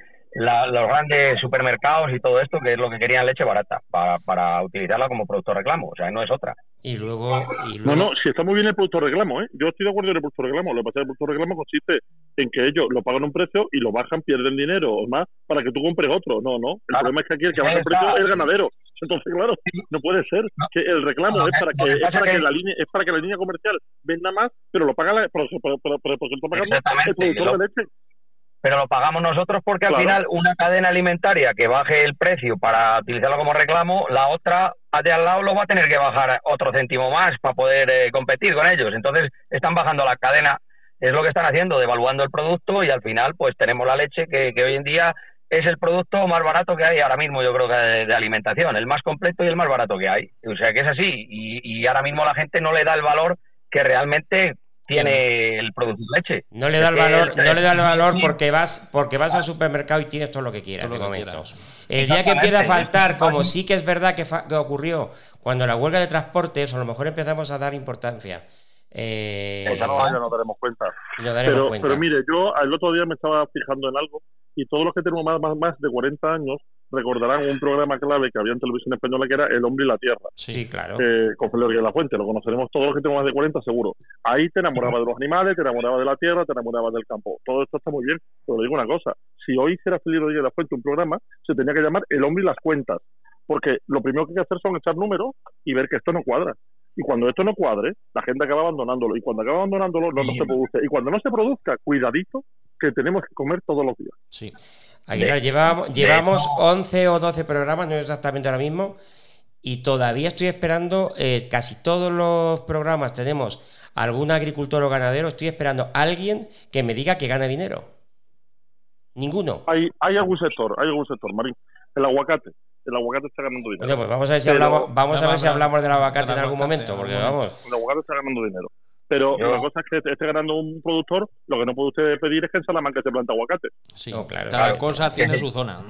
los grandes supermercados y todo esto, que es lo que querían leche barata, para, para utilizarla como producto reclamo, o sea, no es otra. Y luego, No, no, si está muy bien el producto reclamo, ¿eh? Yo estoy de acuerdo en el producto reclamo. Lo que pasa es que el producto reclamo consiste en que ellos lo pagan un precio y lo bajan, pierden dinero o más para que tú compres otro. No, no. El problema es que aquí el que baja el precio es el ganadero. Entonces, claro, no puede ser que el reclamo es para que, es para que la línea es para que la línea comercial venda más, pero lo paga la, está pagando el productor de leche. pero lo pagamos nosotros porque al final una cadena alimentaria que baje el precio para utilizarlo como reclamo, la otra de al lado lo va a tener que bajar otro céntimo más para poder eh, competir con ellos. Entonces están bajando la cadena, es lo que están haciendo, devaluando el producto y al final pues tenemos la leche que, hoy en día es el producto más barato que hay ahora mismo, yo creo que de, alimentación, el más completo y el más barato que hay. O sea que es así y, y ahora mismo la gente no le da el valor que realmente tiene el producto de leche. No le da el valor, no le da el valor porque vas, porque vas al supermercado y tienes todo lo que quieras. El día que empieza a faltar, como sí que es verdad que, ocurrió cuando la huelga de transportes, a lo mejor empezamos a dar importancia. Eh, no, no daremos cuenta. pero, cuenta. pero mire, yo el otro día me estaba fijando en algo y todos los que tenemos más, más, más de 40 años recordarán un programa clave que había en televisión española que era El hombre y la tierra. Sí, claro. con Felipe de la Fuente, lo conoceremos todos los que tenemos más de 40 seguro. Ahí te enamorabas de los animales, te enamorabas de la tierra, te enamorabas del campo. Todo esto está muy bien, pero digo una cosa, si hoy hiciera Felipe de la Fuente un programa, se tenía que llamar El hombre y las cuentas, porque lo primero que hay que hacer son echar números y ver que esto no cuadra. Y cuando esto no cuadre, la gente acaba abandonándolo. Y cuando acaba abandonándolo, no, no se produce. Y cuando no se produzca, cuidadito, que tenemos que comer todos los días. Sí. Aguilar, llevamos, llevamos 11 o 12 programas, no exactamente ahora mismo, y todavía estoy esperando, eh, casi todos los programas tenemos algún agricultor o ganadero, estoy esperando a alguien que me diga que gana dinero. Ninguno. Hay, hay algún sector, hay algún sector, Marín. El aguacate. El aguacate está ganando dinero. Pues vamos a ver si hablamos, vamos a ver si hablamos del aguacate en algún momento, porque vamos. El aguacate está ganando dinero. Pero la cosa es que esté ganando un productor, lo que no puede usted pedir es que en Salamanca se planta aguacate. Sí, claro, cada cosa tiene su zona.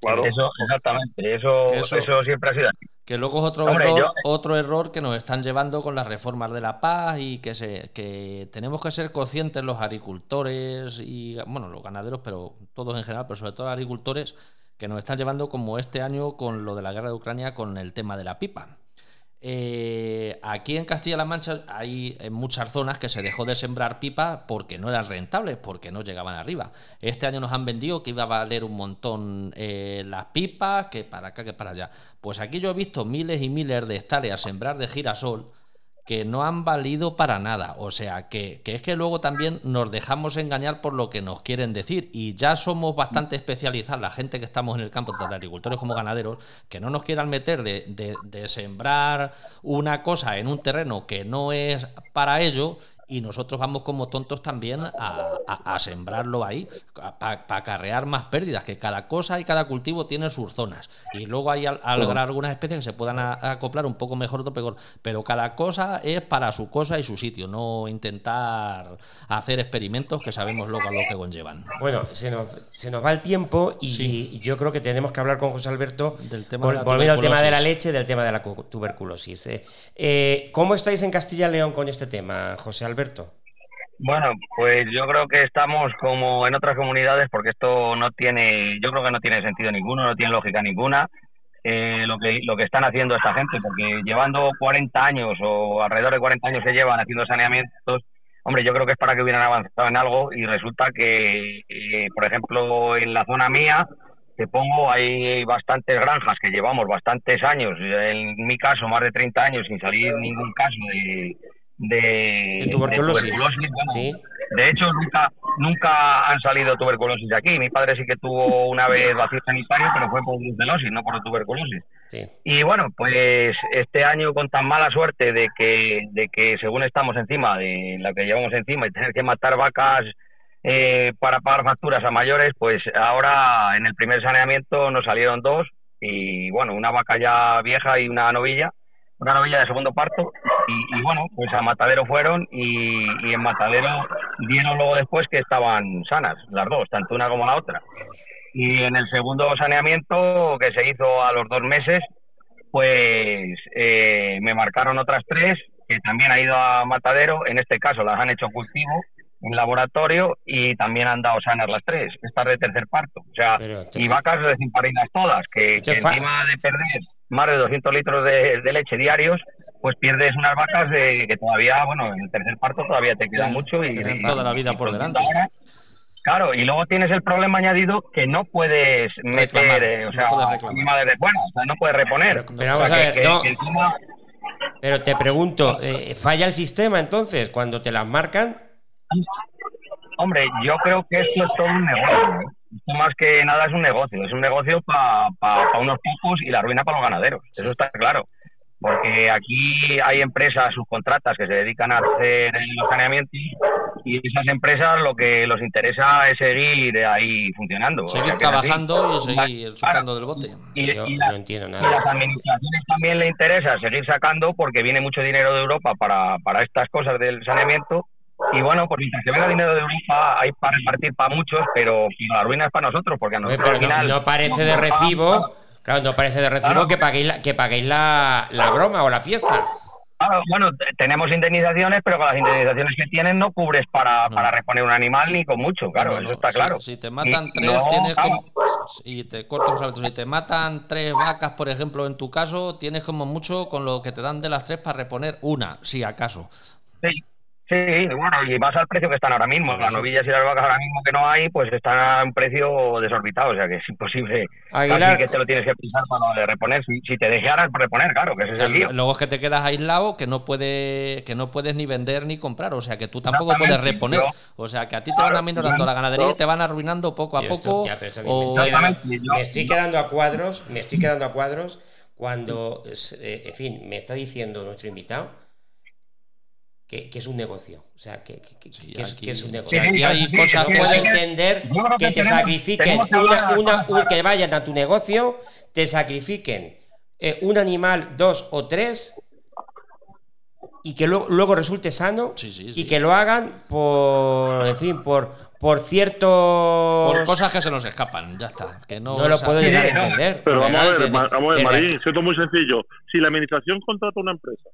Claro. Eso, exactamente, eso, eso, siempre ha sido así. Que luego es otro error, otro error que nos están llevando con las reformas de la paz y que se, que tenemos que ser conscientes los agricultores y bueno, los ganaderos, pero todos en general, pero sobre todo los agricultores, que nos están llevando como este año con lo de la guerra de Ucrania con el tema de la pipa. Eh, aquí en Castilla-La Mancha hay en muchas zonas que se dejó de sembrar pipa porque no eran rentables, porque no llegaban arriba. Este año nos han vendido que iba a valer un montón eh, las pipas, que para acá, que para allá. Pues aquí yo he visto miles y miles de hectáreas sembrar de girasol que no han valido para nada. O sea, que, es que luego también nos dejamos engañar por lo que nos quieren decir. Y ya somos bastante especializados, la gente que estamos en el campo, tanto agricultores como ganaderos, que no nos quieran meter de, de sembrar una cosa en un terreno que no es para ello y nosotros vamos como tontos también a, sembrarlo ahí para acarrear más pérdidas, que cada cosa y cada cultivo tiene sus zonas. Y luego hay algunas especies que se puedan acoplar un poco mejor o peor, pero cada cosa es para su cosa y su sitio, no intentar hacer experimentos que sabemos luego lo que conllevan. Bueno, se nos, se nos va el tiempo y, yo creo que tenemos que hablar con José Alberto del tema volviendo al tema de la leche, del tema de la tuberculosis. Eh. Eh, ¿Cómo estáis en Castilla y León con este tema, José Alberto? Bueno, pues yo creo que estamos como en otras comunidades porque esto no tiene, yo creo que no tiene sentido ninguno, no tiene lógica ninguna. Eh, lo que lo que están haciendo esta gente, porque llevando 40 años o alrededor de 40 años se llevan haciendo saneamientos, hombre, yo creo que es para que hubieran avanzado en algo y resulta que, eh, por ejemplo, en la zona mía, te pongo, hay bastantes granjas que llevamos bastantes años, en mi caso más de 30 años sin salir ningún caso de, de, tuberculosis. De, hecho, nunca, nunca han salido tuberculosis aquí. Mi padre sí que tuvo una vez vacío sanitario, pero fue por brucelosis, no por tuberculosis. Y bueno, pues este año con tan mala suerte de que, de que según estamos encima de la que llevamos encima y tener que matar vacas eh, para pagar facturas a mayores, pues ahora en el primer saneamiento nos salieron dos y bueno, una vaca ya vieja y una novilla una novilla de segundo parto y, bueno, pues a Matadero fueron y, en Matadero dieron luego después que estaban sanas, las dos, tanto una como la otra. Y en el segundo saneamiento que se hizo a los dos meses, pues eh, me marcaron otras tres que también han ido a Matadero, en este caso las han hecho cultivo en laboratorio y también han dado sanas las tres, estas de tercer parto. O sea, y vacas recién paridas todas, que, encima de perder más de 200 litros de, leche diarios, pues pierdes unas vacas de, que todavía, bueno, en el tercer parto todavía te queda mucho y toda la vida por delante. Claro, y luego tienes el problema añadido que no puedes meter, eh, o no sea, puedes reclamar. animales de fuera, o sea, no puedes reponer. Pero- pero O vamos sea, a ver, que- no. que encima- Pero te pregunto, eh, ¿falla el sistema entonces cuando te las marcan? Hombre, yo creo que esto es todo un negocio. Esto más que nada es un negocio. Es un negocio para unos pocos y la ruina para los ganaderos. Eso está claro. Porque aquí hay empresas subcontratas que se dedican a hacer los saneamientos y esas empresas lo que los interesa es seguir ahí funcionando. O sea, Seguir así. trabajando y seguir Claro. sacando del bote. Y, Yo y la- no entiendo y nada. las administraciones también le interesa seguir sacando porque viene mucho dinero de Europa para, para estas cosas del saneamiento. Y bueno, pues mientras que venga dinero de Europa hay para repartir para muchos, pero la ruina es para nosotros, porque a nosotros pero al no, final. no parece de recibo, claro, no parece de recibo Claro. que paguéis, la, que paguéis la, la broma o la fiesta. Claro, bueno, te- tenemos indemnizaciones, pero con las indemnizaciones que tienen no cubres para, No. para reponer un animal ni con mucho, claro, No, no, eso está claro. Si, te matan Y tres, tienes claro, como. Y te corto, si te matan tres vacas, por ejemplo, en tu caso, tienes como mucho con lo que te dan de las tres para reponer una, si acaso. Sí, sí, bueno, y vas al precio que están ahora mismo. Las novillas y las vacas ahora mismo que no hay, pues están a un precio desorbitado, o sea que es imposible. Aguilar- Casi que te lo tienes que pensar para reponer. Si, si te dejaras reponer, claro, que ese es el lío. Luego es que te quedas aislado, que no puede, que no puedes ni vender ni comprar, o sea que tú tampoco puedes reponer. O sea que a ti te van aminorando la ganadería y te van arruinando poco a poco. ya, o- me, estoy quedando, me estoy quedando a cuadros, me estoy quedando a cuadros cuando, eh, en fin, me está diciendo nuestro invitado que, que es un negocio, o sea, que, que- que- Sí, que es, aquí- que es un Sí, negocio. aquí sí, hay sí, cosas que puedo entender que que te tenemos- sacrifiquen tenemos una, una- un- que vayan a tu negocio, te sacrifiquen eh, un animal, dos o tres y que luego, luego resulte sano Sí, sí, y que lo hagan por, en fin, por, por ciertos... por cosas que se nos escapan, ya está. Que no, no lo puedo llegar a entender. Pero vamos a ver, vamos a ver, Marín, siento muy sencillo. Si la administración contrata una empresa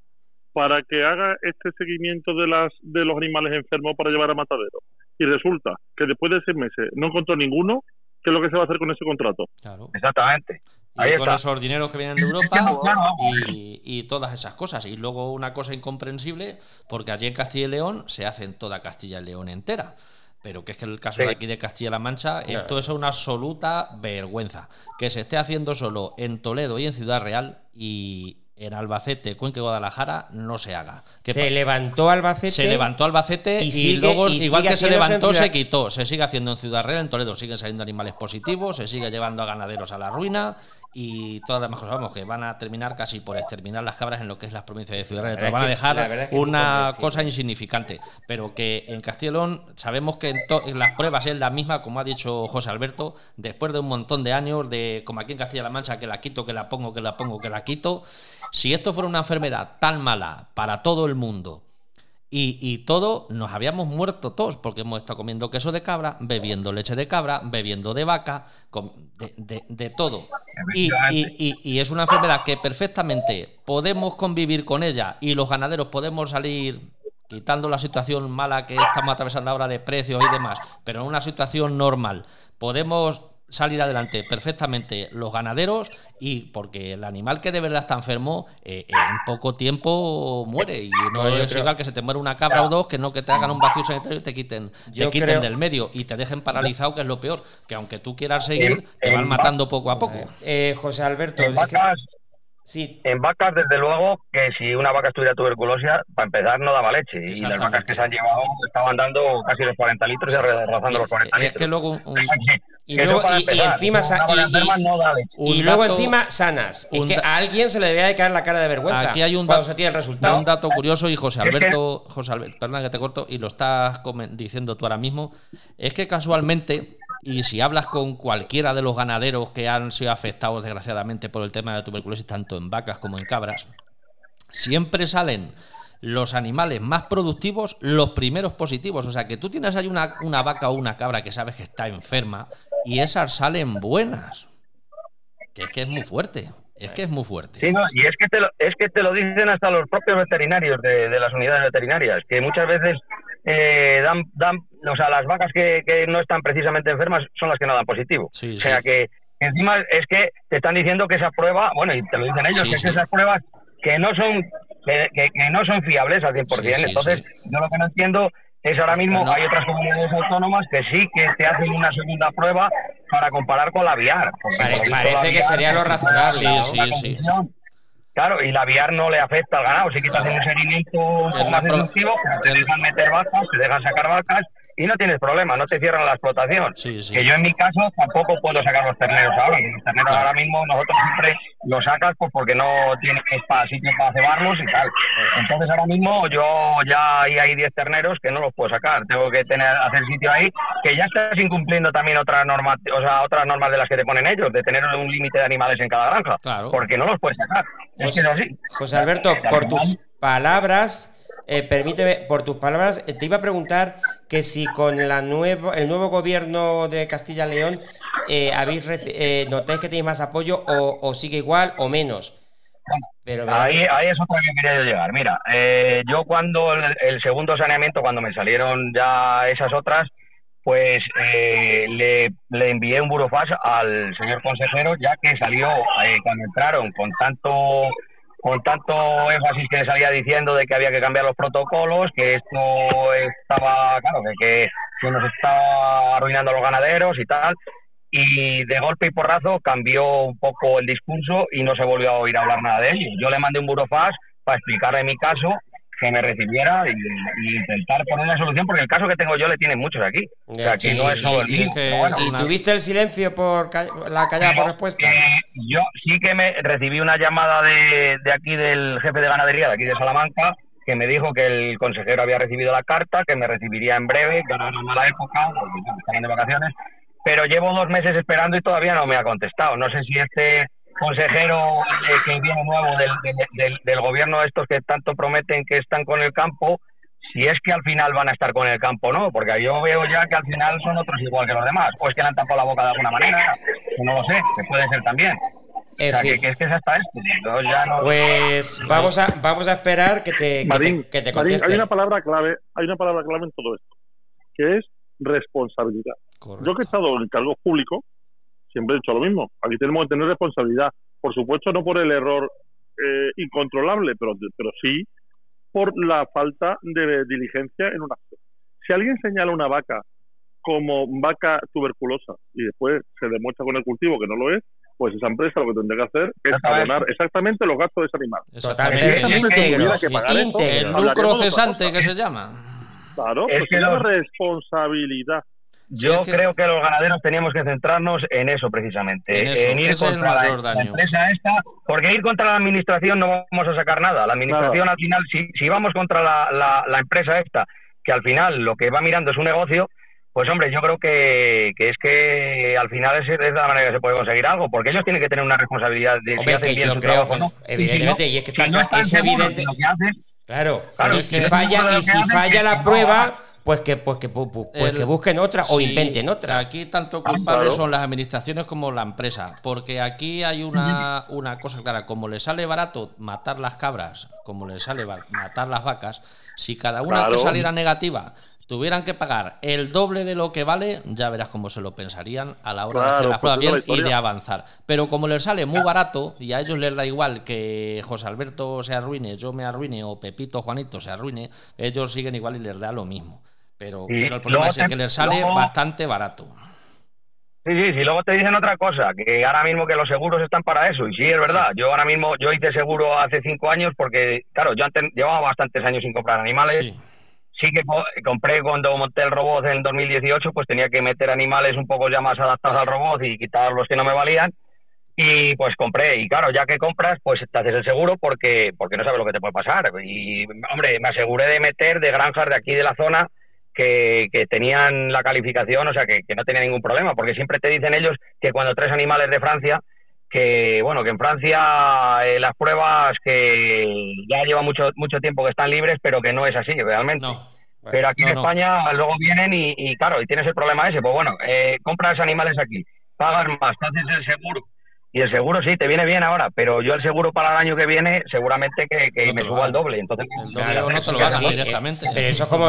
para que haga este seguimiento de las de los animales enfermos para llevar a matadero y resulta que después de seis meses no encontró ninguno, ¿qué es lo que se va a hacer con ese contrato? Claro. Exactamente. Y Ahí con está. esos dineros que vienen de Europa y, y todas esas cosas. Y luego una cosa incomprensible, porque allí en Castilla y León se hace en toda Castilla y León entera. Pero que es que el caso de aquí de Castilla-La Mancha, esto es una absoluta vergüenza. Que se esté haciendo solo en Toledo y en Ciudad Real y en Albacete, Cuenca y Guadalajara no se haga. Que se levantó Albacete. se levantó Albacete y luego, y igual que se levantó, se quitó. Se sigue haciendo en Ciudad Real, en Toledo siguen saliendo animales positivos, se sigue llevando a ganaderos a la ruina y todas las demás cosas. Vamos, que van a terminar casi por exterminar las cabras en lo que es las provincias de Ciudad Real. van a dejar es que una cosa insignificante. Pero que en León sabemos que en las pruebas es la misma, como ha dicho José Alberto, después de un montón de años, de como aquí en Castilla-La Mancha, que la quito, que la pongo, que la pongo, que la quito. Si esto fuera una enfermedad tan mala para todo el mundo y, y todo, nos habíamos muerto todos, porque hemos estado comiendo queso de cabra, bebiendo leche de cabra, bebiendo de vaca, de, todo. Y es una enfermedad que perfectamente podemos convivir con ella y los ganaderos podemos salir quitando la situación mala que estamos atravesando ahora de precios y demás, pero en una situación normal podemos salir adelante perfectamente los ganaderos y porque el animal que de verdad está enfermo eh, en poco tiempo muere. Y no es creo- igual que se te muere una cabra o dos que no que te hagan un vacío sanitario y te quiten te quiten creo- del medio y te dejen paralizado que es lo peor que aunque tú quieras seguir te van matando poco a poco. Eh, José Alberto, sí, en vacas, desde luego, que si una vaca estuviera tuberculosa, para empezar no daba leche. Y las vacas que se han llevado estaban dando casi los 40 litros y rozando los 40 es litros. que luego un- *laughs* un- Y luego- y- empezar. encima y- y- no luego dato- encima sanas. Es que a alguien se le debería de caer la cara de vergüenza Aquí hay un, cuando se tiene el resultado. un dato curioso y José Alberto, José Alberto, perdona que te corto, y lo estás diciendo tú ahora mismo, es que casualmente, y si hablas con cualquiera de los ganaderos que han sido afectados desgraciadamente por el tema de la tuberculosis, tanto en vacas como en cabras, siempre salen los animales más productivos, los primeros positivos. O sea, que tú tienes ahí una, una vaca o una cabra que sabes que está enferma y esas salen buenas. Que es que es muy fuerte. Es que es muy fuerte. Sí, no, y es que, te lo, es que te lo dicen hasta los propios veterinarios de, de las unidades veterinarias, que muchas veces eh, dan, dan, o sea, las vacas que, que no están precisamente enfermas son las que no dan positivo. Sí, o sea sí. que encima es que te están diciendo que esa prueba, bueno, y te lo dicen ellos, Sí, que es esas pruebas que no son que, que- que no son fiables al 100%. Sí, sí, Entonces, yo lo que no entiendo es ahora mismo hay otras comunidades autónomas que sí que te hacen una segunda prueba para comparar con la VIAR. parece que sería lo razonable. Sí, sí, sí. Claro, y la VIAR no le afecta al ganado. Te hacen un seguimiento un poco más exhaustivo, te dejan meter vacas, te dejan sacar vacas y no tienes problema, no te cierran la explotación. Que yo en mi caso tampoco puedo sacar los terneros ahora, los terneros ahora mismo nosotros siempre los sacas pues porque no tienes sitio para cebarlos y tal. Entonces ahora mismo yo ya hay, hay 10 terneros que no los puedo sacar, tengo que tener hacer sitio ahí, que ya estás incumpliendo también otras normas, o sea, otras normas de las que te ponen ellos, de tener un límite de animales en cada granja, porque no los puedes sacar. José, José Alberto, por tus palabras, eh, permíteme, por tus palabras, te iba a preguntar que si con la nuevo, el nuevo gobierno de Castilla y León eh, habéis eh, notáis que tenéis más apoyo o, sigue igual o menos. Pero ahí, ahí es otra que quería llegar. Mira, eh, yo cuando el, segundo saneamiento, cuando me salieron ya esas otras, pues le, le, envié un burofax al señor consejero, ya que salió cuando entraron con tanto con tanto énfasis que salía diciendo de que había que cambiar los protocolos, que esto estaba, claro, que, que, nos estaba arruinando a los ganaderos y tal, y de golpe y porrazo cambió un poco el discurso y no se volvió a oír hablar nada de ello. Yo le mandé un burofax para explicarle mi caso que me recibiera y, intentar poner una solución, porque el caso que tengo yo le tienen muchos aquí. O sea, que no es solo el mío. ¿Y tuviste el silencio por la callada por respuesta? Eh, yo sí que me recibí una llamada de, de aquí del jefe de ganadería de aquí de Salamanca que me dijo que el consejero había recibido la carta, que me recibiría en breve, que era una mala época, porque estaban de vacaciones, pero llevo dos meses esperando y todavía no me ha contestado. No sé si este consejero eh, que viene nuevo del, del, del, gobierno, estos que tanto prometen que están con el campo, si es que al final van a estar con el campo no, porque yo veo ya que al final son otros igual que los demás, o es que le han tapado la boca de alguna manera, no lo sé, que puede ser también. o sea, que, es que es hasta esto. Ya no... Pues vamos a, vamos a esperar que te, que te, conteste. hay una palabra clave, hay una palabra clave en todo esto, que es responsabilidad. Yo que he estado en cargos públicos, siempre he dicho lo mismo. Aquí tenemos que tener responsabilidad. Por supuesto, no por el error eh, incontrolable, pero, pero sí por la falta de diligencia en una acción. Si alguien señala una vaca como vaca tuberculosa y después se demuestra con el cultivo que no lo es, pues esa empresa lo que tendría que hacer es abonar exactamente los gastos de ese animal. Totalmente. El lucro cesante que se llama. Claro, pues se llama responsabilidad. Yo creo que los ganaderos teníamos que centrarnos en eso precisamente, en, ir contra la, empresa esta, porque ir contra la administración no vamos a sacar nada. La administración al final, si, si vamos contra la, la, empresa esta, que al final lo que va mirando es un negocio, pues hombre, yo creo que, que es que al final es, es, la manera que se puede conseguir algo, porque ellos tienen que tener una responsabilidad de si hacen bien su trabajo, ¿no? Evidentemente, y, es que, está, es evidente. Claro, y si falla, y si falla la prueba pues que, pues que, pues, pues que busquen otra o inventen otra. Aquí tanto culpables son las administraciones como la empresa, porque aquí hay una, una cosa clara, como le sale barato matar las cabras, como le sale matar las vacas, si cada una que saliera negativa tuvieran que pagar el doble de lo que vale, ya verás cómo se lo pensarían a la hora de hacer la prueba bien y de avanzar. Pero como les sale muy barato y a ellos les da igual que José Alberto se arruine, yo me arruine o Pepito Juanito se arruine, ellos siguen igual y les da lo mismo. Pero, el problema es que les sale bastante barato. Sí, sí, sí, luego te dicen otra cosa, que ahora mismo que los seguros están para eso, y sí, es verdad, yo ahora mismo, yo hice seguro hace cinco años porque, claro, yo antes llevaba bastantes años sin comprar animales, sí, que compré cuando monté el robot en 2018, pues tenía que meter animales un poco ya más adaptados al robot y quitar los que no me valían, y pues compré, y claro, ya que compras, pues te haces el seguro porque, porque no sabes lo que te puede pasar, y hombre, me aseguré de meter de granjas de aquí de la zona, que, tenían la calificación, o sea, que, no tenía ningún problema, porque siempre te dicen ellos que cuando tres animales de Francia, que bueno, que en Francia eh, las pruebas que ya lleva mucho mucho tiempo que están libres, pero que no es así realmente. pero aquí en España luego vienen y, claro, y tienes el problema ese, pues bueno, eh, compras animales aquí, pagas más, te haces el seguro, y el seguro sí, te viene bien ahora, pero yo el seguro para el año que viene seguramente que, me subo al doble. Entonces, no te lo directamente. Pero eso es como,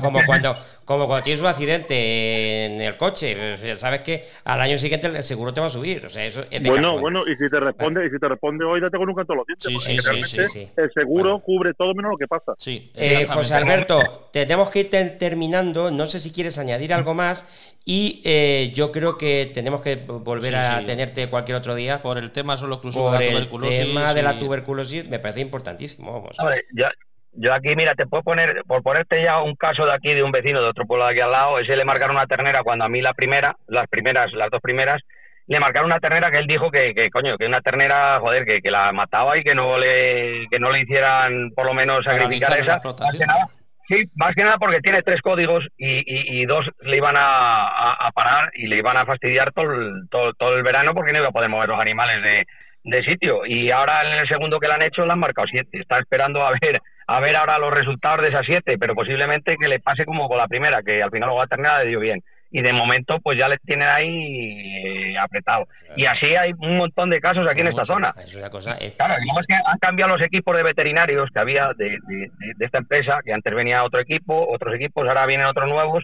como, cuando, como cuando tienes un accidente en el coche, sea, sabes que al año siguiente el seguro te va a subir. O sea, eso es Bueno, bueno, y si te responde, y si te responde hoy, date con un canto a los dientes. Sí, sí, sí, realmente sí, sí. El seguro Bueno. cubre todo menos lo que pasa. Sí, Eh. José Alberto, tenemos que ir ter- terminando. No sé si quieres añadir algo más. Y eh, yo creo que tenemos que volver Sí, a sí. tenerte cualquier otro día Por el tema solo exclusivo por de la el tuberculosis. tema de la tuberculosis. Me parece importantísimo. Vamos. Hombre, yo, yo aquí, mira, te puedo poner, por ponerte ya un caso de aquí de un vecino de otro pueblo de aquí al lado, ese le marcaron una ternera cuando a mí la primera, las primeras, las dos primeras, le marcaron una ternera que él dijo que, que coño, que una ternera, joder, que, que la mataba y que no le, que no le hicieran por lo menos sacrificar esa. Sí, más que nada porque tiene tres códigos y, y, y dos le iban a, a- a parar y le iban a fastidiar todo el, todo, todo el verano porque no iba a poder mover los animales de, de sitio. Y ahora en el segundo que le han hecho le han marcado siete. Está esperando a ver a ver ahora los resultados de esas siete, pero posiblemente que le pase como con la primera, que al final luego la ternera le dio bien. Y de momento pues ya le tienen ahí eh, apretado. Y así hay un montón de casos aquí en esta zona. Es una cosa. es- Claro, es que han cambiado los equipos de veterinarios que había de, de- esta empresa, que antes venía otro equipo, otros equipos, ahora vienen otros nuevos.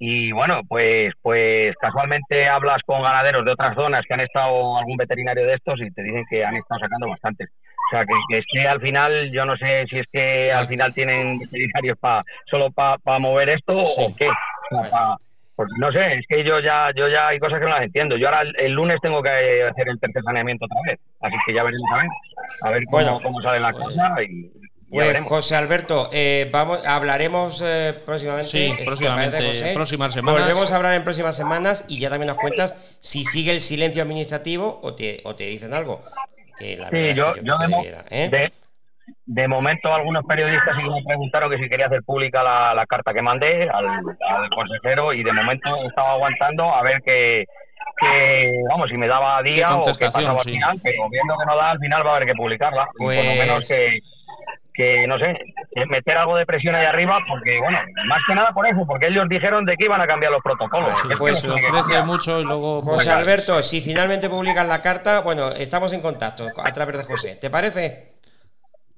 Y bueno, pues pues casualmente hablas con ganaderos de otras zonas que han estado algún veterinario de estos y te dicen que han estado sacando bastantes. O sea, que, que es que al final, yo no sé si es que al final tienen veterinarios pa, solo para mover esto Sí. o qué. O sea, pa- pues no sé, es que yo ya yo ya hay cosas que no las entiendo. Yo ahora el, el lunes tengo que hacer el tercer saneamiento otra vez, así que ya veremos a ver, a ver cómo, Bueno, cómo sale la cosa y, Pues. José Alberto, eh, vamos, hablaremos eh, próximamente. Sí, eh, próximamente, José. próximas semanas. Volvemos a hablar en próximas semanas y ya también nos cuentas si sigue el silencio administrativo o te, o te dicen algo. Que la verdad Sí, es yo, que yo debiera, ¿eh? de, de momento algunos periodistas sí que me preguntaron que si quería hacer pública la, la carta que mandé al, al consejero y de momento estaba aguantando a ver que, que vamos, si me daba día o qué pasaba al sí. final, pero viendo que no da al final va a haber que publicarla. Y por lo Pues- menos que, que, no sé, meter algo de presión ahí arriba porque, bueno, más que nada por eso, porque ellos dijeron de que iban a cambiar los protocolos. Sí, pues se tiene que ofrece mucho y luego. José pues, Alberto, si finalmente publican la carta, bueno, estamos en contacto a través de José. ¿Te parece?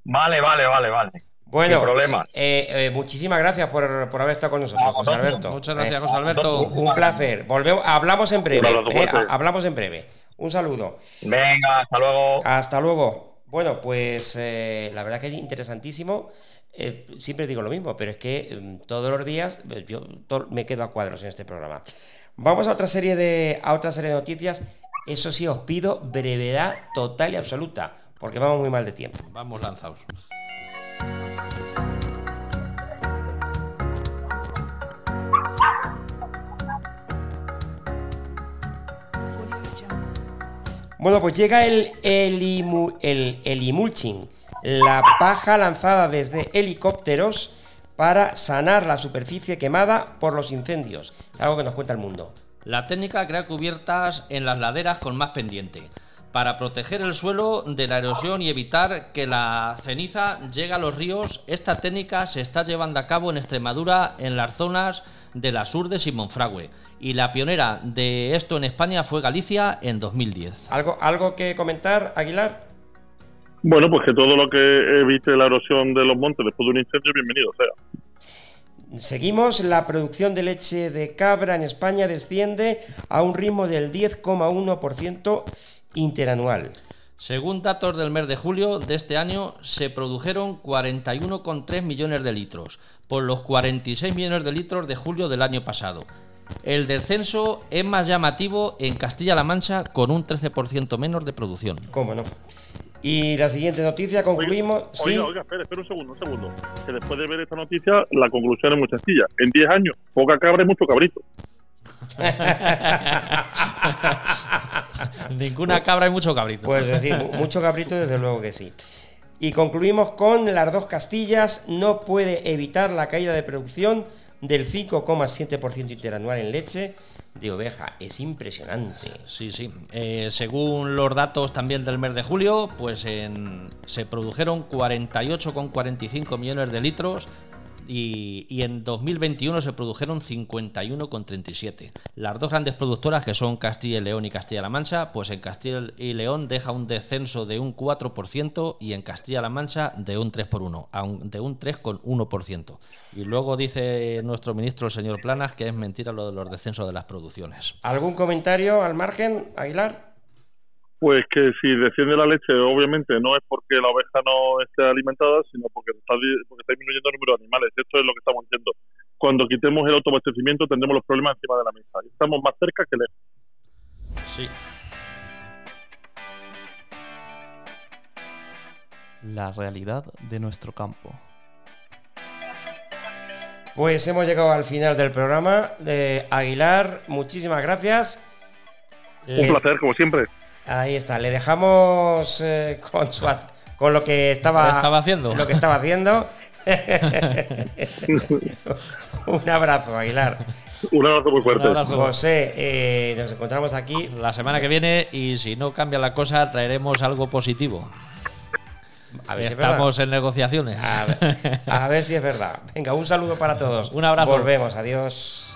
Vale, vale, vale, vale. Bueno, eh, eh, muchísimas gracias por, por haber estado con nosotros, José. Alberto. Muchas gracias, Eh, José Alberto. Un, un placer. Volvemos, hablamos en breve. Eh, hablamos en breve. Un saludo. Venga, hasta luego. Hasta luego. Bueno, pues eh, la verdad que es interesantísimo. Eh, siempre digo lo mismo, pero es que mm, todos los días yo me quedo a cuadros en este programa. Vamos a otra serie de a otra serie de noticias. Eso sí, os pido brevedad total y absoluta, porque vamos muy mal de tiempo. Vamos lanzados. Bueno, pues llega el, elimu- el elimulching, la paja lanzada desde helicópteros para sanar la superficie quemada por los incendios. Es algo que nos cuenta el mundo. La técnica crea cubiertas en las laderas con más pendiente, para proteger el suelo de la erosión y evitar que la ceniza llegue a los ríos. Esta técnica se está llevando a cabo en Extremadura, en las zonas de las Urdes y Monfragüe. Y la pionera de esto en España fue Galicia en 2010. ¿Algo, algo que comentar, Aguilar? Bueno, pues que todo lo que evite la erosión de los montes después de un incendio, bienvenido sea. Seguimos, la producción de leche de cabra en España desciende a un ritmo del 10,1% interanual. Según datos del mes de julio de este año, se produjeron 41,3 millones de litros, por los 46 millones de litros de julio del año pasado. El descenso es más llamativo en Castilla-La Mancha, con un 13% menos de producción. ¿Cómo no? Y la siguiente noticia, concluimos. Oiga, sí, oiga, oiga, espera, espera un segundo, un segundo. Que después de ver esta noticia, la conclusión es muy sencilla. En 10 años, poca cabra y mucho cabrito. *laughs* Ninguna cabra y mucho cabrito. Pues mu- mucho cabrito, desde luego que sí. Y concluimos con las dos Castillas. No puede evitar la caída de producción del 5,7% interanual en leche de oveja. Es impresionante. Sí, sí. Eh, según los datos también del mes de julio, pues en- se produjeron 48,45 millones de litros y, y en 2021 se produjeron 51,37. Las dos grandes productoras, que son Castilla y León y Castilla-La Mancha, pues en Castilla y León deja un descenso de un 4% y en Castilla-La Mancha de un 3 por 1, a un- de un 3,1%. Y luego dice nuestro ministro, el señor Planas, que es mentira lo de los descensos de las producciones. ¿Algún comentario al margen, Aguilar? Pues que si desciende la leche, obviamente no es porque la oveja no esté alimentada, sino porque está, porque está disminuyendo el número de animales. Esto es lo que estamos diciendo. Cuando quitemos el autoabastecimiento tendremos los problemas encima de la mesa. Estamos más cerca que lejos. Sí. La realidad de nuestro campo. Pues hemos llegado al final del programa. De Aguilar, muchísimas gracias. Un Le- placer, como siempre. Ahí está, le dejamos eh, con, su, con lo que estaba, haciendo. Lo que estaba haciendo. *laughs* Un abrazo, Aguilar. Un abrazo muy fuerte. Un abrazo. José, eh, nos encontramos aquí. La semana que viene, y si no cambia la cosa, traeremos algo positivo. A ver si es verdad. Estamos en negociaciones. A ver, a ver si es verdad. Venga, un saludo para todos. Un abrazo. Volvemos, adiós.